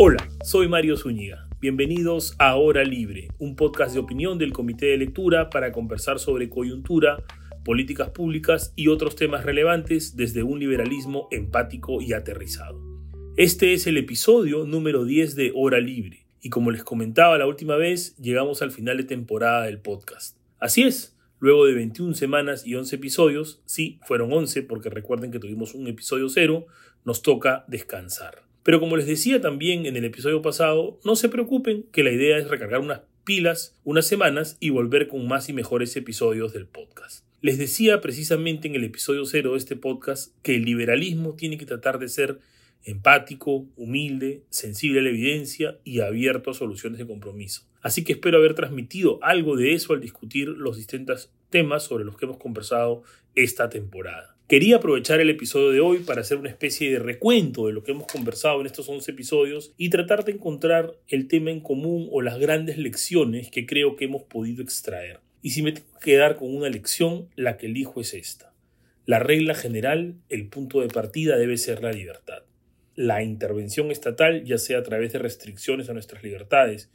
Hola, soy Mario Zúñiga. Bienvenidos a Hora Libre, un podcast de opinión del Comité de Lectura para conversar sobre coyuntura, políticas públicas y otros temas relevantes desde un liberalismo empático y aterrizado. Este es el episodio número 10 de Hora Libre, y como les comentaba la última vez, llegamos al final de temporada del podcast. Así es, luego de 21 semanas y 11 episodios, sí, fueron 11 porque recuerden que tuvimos un episodio cero, nos toca descansar. Pero como les decía también en el episodio pasado, no se preocupen que la idea es recargar unas pilas unas semanas y volver con más y mejores episodios del podcast. Les decía precisamente en el episodio cero de este podcast que el liberalismo tiene que tratar de ser empático, humilde, sensible a la evidencia y abierto a soluciones de compromiso. Así que espero haber transmitido algo de eso al discutir los distintos temas sobre los que hemos conversado esta temporada. Quería aprovechar el episodio de hoy para hacer una especie de recuento de lo que hemos conversado en estos 11 episodios y tratar de encontrar el tema en común o las grandes lecciones que creo que hemos podido extraer. Y si me tengo que quedar con una lección, la que elijo es esta. La regla general, el punto de partida debe ser la libertad. La intervención estatal, ya sea a través de restricciones a nuestras libertades,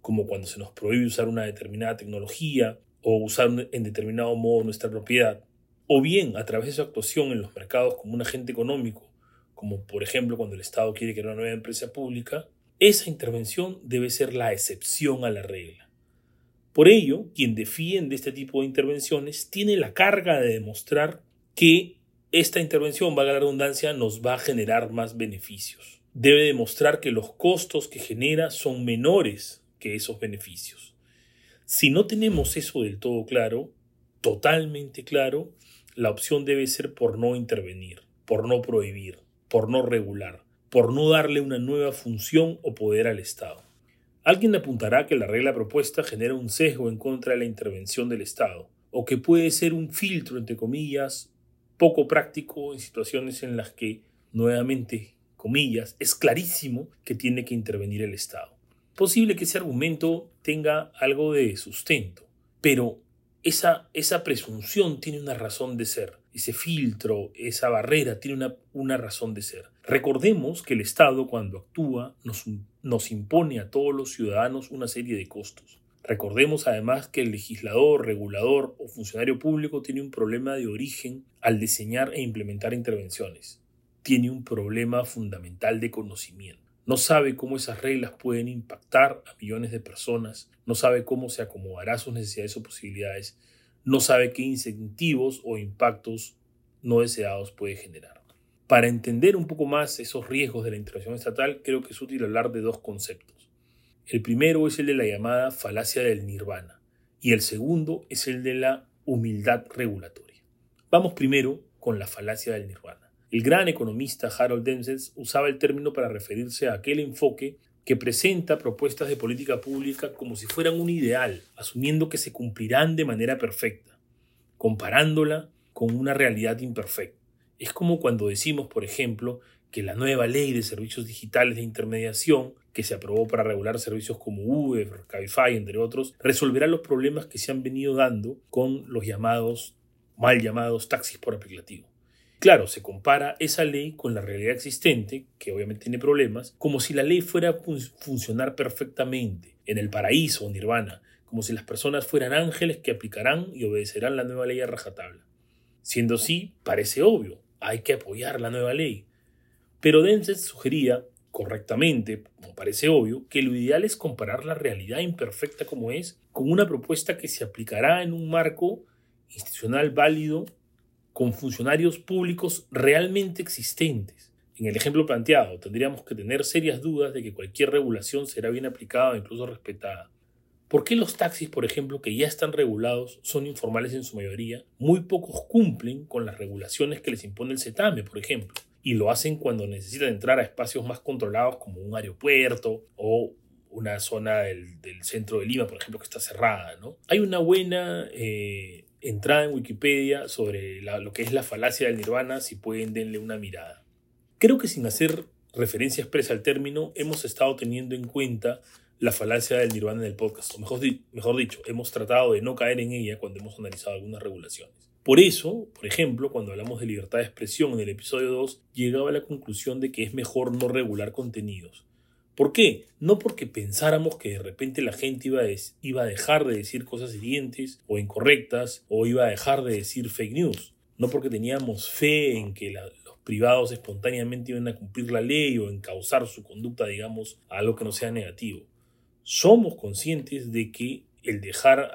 como cuando se nos prohíbe usar una determinada tecnología o usar en determinado modo nuestra propiedad, o bien a través de su actuación en los mercados como un agente económico, como por ejemplo cuando el Estado quiere crear una nueva empresa pública, esa intervención debe ser la excepción a la regla. Por ello, quien defiende este tipo de intervenciones tiene la carga de demostrar que esta intervención, valga la redundancia, nos va a generar más beneficios. Debe demostrar que los costos que genera son menores que esos beneficios. Si no tenemos eso del todo claro, totalmente claro, la opción debe ser por no intervenir, por no prohibir, por no regular, por no darle una nueva función o poder al Estado. Alguien apuntará que la regla propuesta genera un sesgo en contra de la intervención del Estado, o que puede ser un filtro, entre comillas, poco práctico en situaciones en las que, nuevamente, comillas, es clarísimo que tiene que intervenir el Estado. Posible que ese argumento tenga algo de sustento, pero esa, esa presunción tiene una razón de ser, ese filtro, esa barrera tiene una, una razón de ser. Recordemos que el Estado cuando actúa nos, nos impone a todos los ciudadanos una serie de costos. Recordemos además que el legislador, regulador o funcionario público tiene un problema de origen al diseñar e implementar intervenciones. Tiene un problema fundamental de conocimiento no sabe cómo esas reglas pueden impactar a millones de personas, no sabe cómo se acomodará sus necesidades o posibilidades, no sabe qué incentivos o impactos no deseados puede generar. Para entender un poco más esos riesgos de la intervención estatal, creo que es útil hablar de dos conceptos. El primero es el de la llamada falacia del nirvana y el segundo es el de la humildad regulatoria. Vamos primero con la falacia del nirvana. El gran economista Harold Densels usaba el término para referirse a aquel enfoque que presenta propuestas de política pública como si fueran un ideal, asumiendo que se cumplirán de manera perfecta, comparándola con una realidad imperfecta. Es como cuando decimos, por ejemplo, que la nueva ley de servicios digitales de intermediación, que se aprobó para regular servicios como Uber, Cabify, entre otros, resolverá los problemas que se han venido dando con los llamados, mal llamados taxis por aplicativo. Claro, se compara esa ley con la realidad existente, que obviamente tiene problemas, como si la ley fuera a funcionar perfectamente en el paraíso o nirvana, como si las personas fueran ángeles que aplicarán y obedecerán la nueva ley a rajatabla. Siendo así, parece obvio, hay que apoyar la nueva ley. Pero Denset sugería, correctamente, como parece obvio, que lo ideal es comparar la realidad imperfecta como es con una propuesta que se aplicará en un marco institucional válido con funcionarios públicos realmente existentes. En el ejemplo planteado, tendríamos que tener serias dudas de que cualquier regulación será bien aplicada o incluso respetada. ¿Por qué los taxis, por ejemplo, que ya están regulados, son informales en su mayoría? Muy pocos cumplen con las regulaciones que les impone el CETAME, por ejemplo, y lo hacen cuando necesitan entrar a espacios más controlados como un aeropuerto o una zona del, centro de Lima, por ejemplo, que está cerrada. ¿no? Hay una buena eh, entrada en Wikipedia sobre lo que es la falacia del nirvana, si pueden denle una mirada. Creo que sin hacer referencia expresa al término, hemos estado teniendo en cuenta la falacia del nirvana en el podcast, o mejor, dicho, hemos tratado de no caer en ella cuando hemos analizado algunas regulaciones. Por eso, por ejemplo, cuando hablamos de libertad de expresión en el episodio 2, llegaba a la conclusión de que es mejor no regular contenidos, ¿Por qué? No porque pensáramos que de repente la gente iba a, dejar de decir cosas hirientes o incorrectas o iba a dejar de decir fake news. No porque teníamos fe en que los privados espontáneamente iban a cumplir la ley o encauzar su conducta, digamos, a algo que no sea negativo. Somos conscientes de que el dejar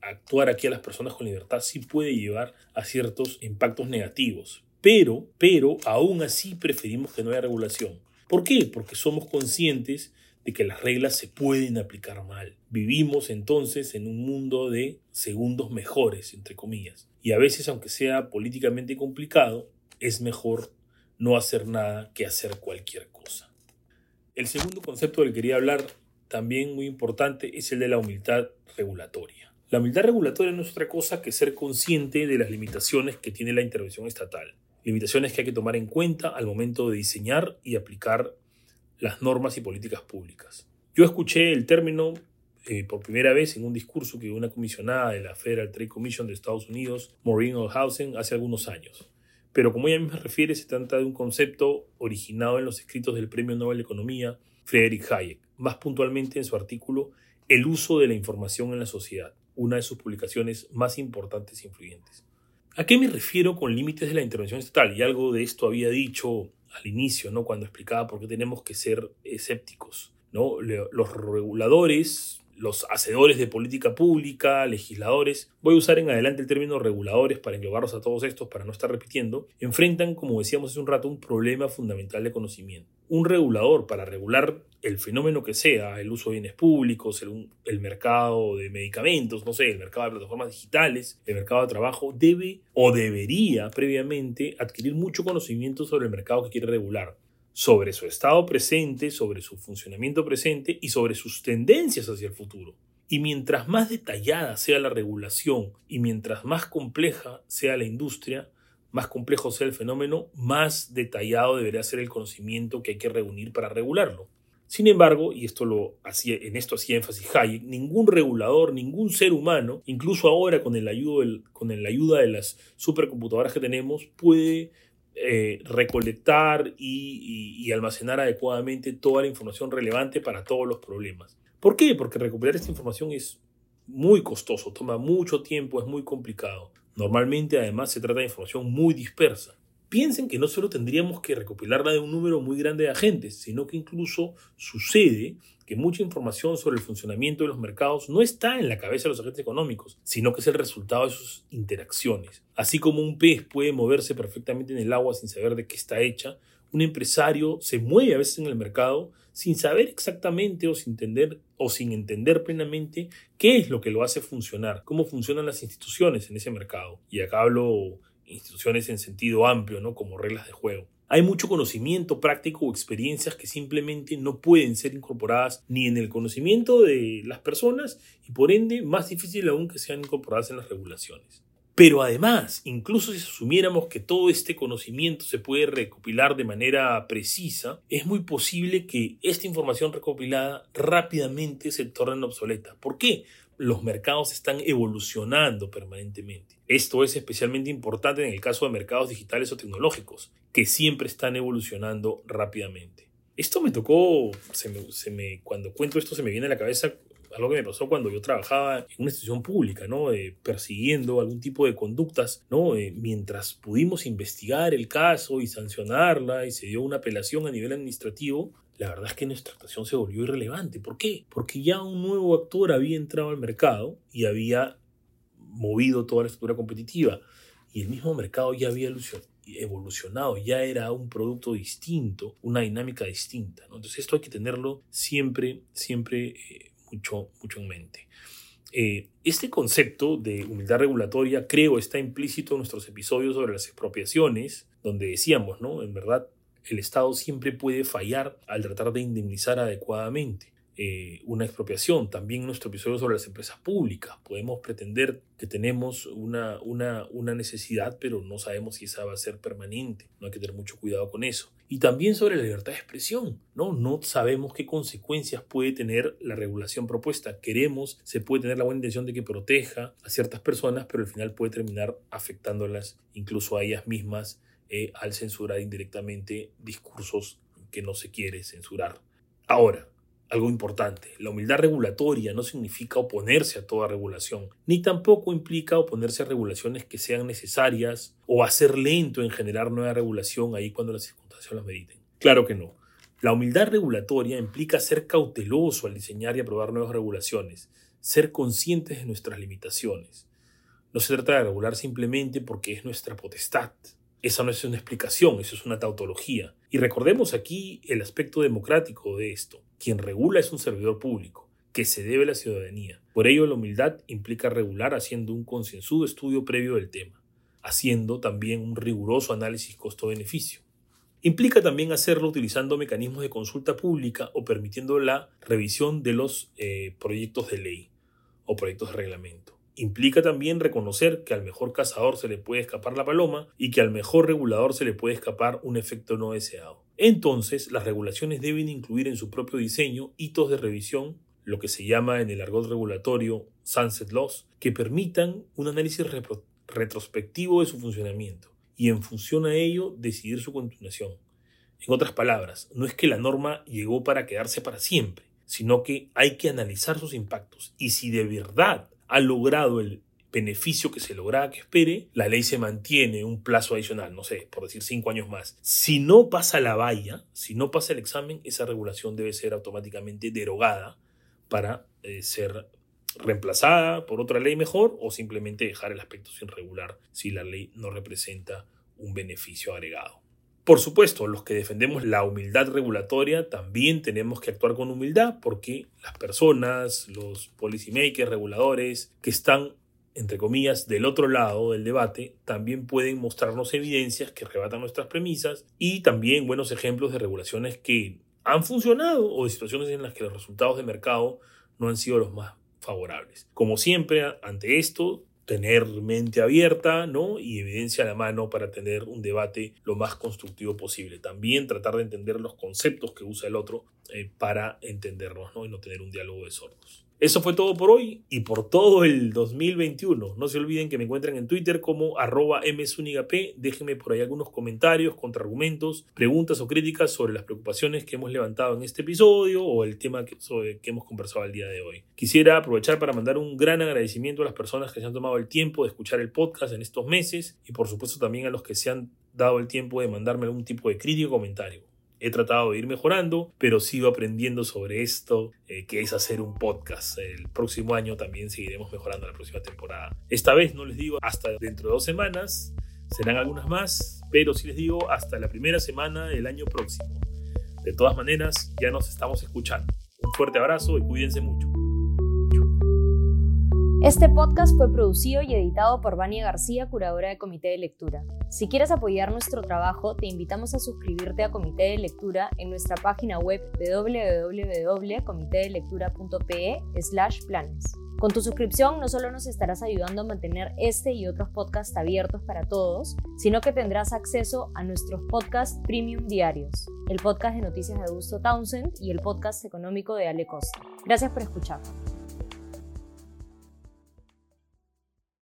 actuar aquí a las personas con libertad sí puede llevar a ciertos impactos negativos. Pero, pero, aún así preferimos que no haya regulación. ¿Por qué? Porque somos conscientes de que las reglas se pueden aplicar mal. Vivimos entonces en un mundo de segundos mejores, entre comillas. Y a veces, aunque sea políticamente complicado, es mejor no hacer nada que hacer cualquier cosa. El segundo concepto del que quería hablar, también muy importante, es el de la humildad regulatoria. La humildad regulatoria no es otra cosa que ser consciente de las limitaciones que tiene la intervención estatal, limitaciones que hay que tomar en cuenta al momento de diseñar y aplicar las normas y políticas públicas. Yo escuché el término eh, por primera vez en un discurso que una comisionada de la Federal Trade Commission de Estados Unidos, Maureen Olhausen, hace algunos años. Pero como ella misma refiere, se trata de un concepto originado en los escritos del Premio Nobel de Economía Friedrich Hayek, más puntualmente en su artículo El uso de la información en la sociedad una de sus publicaciones más importantes e influyentes. ¿A qué me refiero con límites de la intervención estatal? Y algo de esto había dicho al inicio, ¿no? cuando explicaba por qué tenemos que ser escépticos. ¿no? Los reguladores, los hacedores de política pública, legisladores, voy a usar en adelante el término reguladores para englobarlos a todos estos para no estar repitiendo, enfrentan, como decíamos hace un rato, un problema fundamental de conocimiento. Un regulador para regular el fenómeno que sea, el uso de bienes públicos, el, mercado de medicamentos, no sé, el mercado de plataformas digitales, el mercado de trabajo, debe o debería previamente adquirir mucho conocimiento sobre el mercado que quiere regular, sobre su estado presente, sobre su funcionamiento presente y sobre sus tendencias hacia el futuro. Y mientras más detallada sea la regulación y mientras más compleja sea la industria, más complejo sea el fenómeno, más detallado debería ser el conocimiento que hay que reunir para regularlo. Sin embargo, y esto lo hacía, en esto hacía énfasis Hayek, ningún regulador, ningún ser humano, incluso ahora con el, ayuda, con la ayuda de las supercomputadoras que tenemos, puede eh, recolectar y, almacenar adecuadamente toda la información relevante para todos los problemas. ¿Por qué? Porque recopilar esta información es muy costoso, toma mucho tiempo, es muy complicado. Normalmente además se trata de información muy dispersa. Piensen que no solo tendríamos que recopilarla de un número muy grande de agentes, sino que incluso sucede que mucha información sobre el funcionamiento de los mercados no está en la cabeza de los agentes económicos, sino que es el resultado de sus interacciones. Así como un pez puede moverse perfectamente en el agua sin saber de qué está hecha, un empresario se mueve a veces en el mercado sin saber exactamente o sin entender o sin entender plenamente qué es lo que lo hace funcionar, cómo funcionan las instituciones en ese mercado. Y acá hablo instituciones en sentido amplio, ¿no? como reglas de juego. Hay mucho conocimiento práctico o experiencias que simplemente no pueden ser incorporadas ni en el conocimiento de las personas y por ende más difícil aún que sean incorporadas en las regulaciones. Pero además, incluso si asumiéramos que todo este conocimiento se puede recopilar de manera precisa, es muy posible que esta información recopilada rápidamente se torne obsoleta. ¿Por qué? Los mercados están evolucionando permanentemente. Esto es especialmente importante en el caso de mercados digitales o tecnológicos, que siempre están evolucionando rápidamente. Esto me tocó, cuando cuento esto se me viene a la cabeza algo que me pasó cuando yo trabajaba en una institución pública, ¿no? Eh, persiguiendo algún tipo de conductas, ¿no? Eh, mientras pudimos investigar el caso y sancionarla y se dio una apelación a nivel administrativo, la verdad es que nuestra actuación se volvió irrelevante. ¿Por qué? Porque ya un nuevo actor había entrado al mercado y había movido toda la estructura competitiva y el mismo mercado ya había evolucionado, ya era un producto distinto, una dinámica distinta. ¿no? Entonces esto hay que tenerlo siempre, siempre eh, mucho, mucho en mente. Eh, este concepto de humildad regulatoria creo está implícito en nuestros episodios sobre las expropiaciones, donde decíamos, ¿no? En verdad, el Estado siempre puede fallar al tratar de indemnizar adecuadamente. Eh, una expropiación. También nuestro episodio sobre las empresas públicas podemos pretender que tenemos una, una, una, necesidad, pero no sabemos si esa va a ser permanente. No hay que tener mucho cuidado con eso. Y también sobre la libertad de expresión. No, no sabemos qué consecuencias puede tener la regulación propuesta. Queremos, se puede tener la buena intención de que proteja a ciertas personas, pero al final puede terminar afectándolas incluso a ellas mismas eh, al censurar indirectamente discursos que no se quiere censurar. Ahora, algo importante, la humildad regulatoria no significa oponerse a toda regulación, ni tampoco implica oponerse a regulaciones que sean necesarias o hacer lento en generar nueva regulación ahí cuando las circunstancias lo mediten. Claro que no. La humildad regulatoria implica ser cauteloso al diseñar y aprobar nuevas regulaciones, ser conscientes de nuestras limitaciones. No se trata de regular simplemente porque es nuestra potestad, esa no es una explicación, eso es una tautología. Y recordemos aquí el aspecto democrático de esto. Quien regula es un servidor público, que se debe a la ciudadanía. Por ello, la humildad implica regular haciendo un concienzudo estudio previo del tema, haciendo también un riguroso análisis costo-beneficio. Implica también hacerlo utilizando mecanismos de consulta pública o permitiendo la revisión de los eh, proyectos de ley o proyectos de reglamento. Implica también reconocer que al mejor cazador se le puede escapar la paloma y que al mejor regulador se le puede escapar un efecto no deseado. Entonces, las regulaciones deben incluir en su propio diseño hitos de revisión, lo que se llama en el argot regulatorio sunset laws, que permitan un análisis retrospectivo de su funcionamiento y en función a ello decidir su continuación. En otras palabras, no es que la norma llegó para quedarse para siempre, sino que hay que analizar sus impactos y si de verdad ha logrado el beneficio que se lograba que espere, la ley se mantiene un plazo adicional, no sé, por decir cinco años más. Si no pasa la valla, si no pasa el examen, esa regulación debe ser automáticamente derogada para eh, ser reemplazada por otra ley mejor o simplemente dejar el aspecto sin regular si la ley no representa un beneficio agregado. Por supuesto, los que defendemos la humildad regulatoria también tenemos que actuar con humildad porque las personas, los policymakers, reguladores que están, entre comillas, del otro lado del debate, también pueden mostrarnos evidencias que rebatan nuestras premisas y también buenos ejemplos de regulaciones que han funcionado o de situaciones en las que los resultados de mercado no han sido los más favorables. Como siempre, ante esto, tener mente abierta ¿no? y evidencia a la mano para tener un debate lo más constructivo posible. También tratar de entender los conceptos que usa el otro eh, para entendernos ¿no? y no tener un diálogo de sordos. Eso fue todo por hoy y por todo el 2021. No se olviden que me encuentran en Twitter como arroba msunigap. Déjenme por ahí algunos comentarios, contraargumentos, preguntas o críticas sobre las preocupaciones que hemos levantado en este episodio o el tema que, sobre que hemos conversado el día de hoy. Quisiera aprovechar para mandar un gran agradecimiento a las personas que se han tomado el tiempo de escuchar el podcast en estos meses y por supuesto también a los que se han dado el tiempo de mandarme algún tipo de crítico o comentario. He tratado de ir mejorando, pero sigo aprendiendo sobre esto, eh, que es hacer un podcast. El próximo año también seguiremos mejorando la próxima temporada. Esta vez no les digo hasta dentro de dos semanas, serán algunas más, pero sí les digo hasta la primera semana del año próximo. De todas maneras, ya nos estamos escuchando. Un fuerte abrazo y cuídense mucho. Este podcast fue producido y editado por Vania García, curadora de Comité de Lectura. Si quieres apoyar nuestro trabajo, te invitamos a suscribirte a Comité de Lectura en nuestra página web www.comitedelectura.pe/planes. Con tu suscripción no solo nos estarás ayudando a mantener este y otros podcasts abiertos para todos, sino que tendrás acceso a nuestros podcasts premium diarios, el podcast de noticias de Augusto Townsend y el podcast económico de Ale Costa. Gracias por escuchar.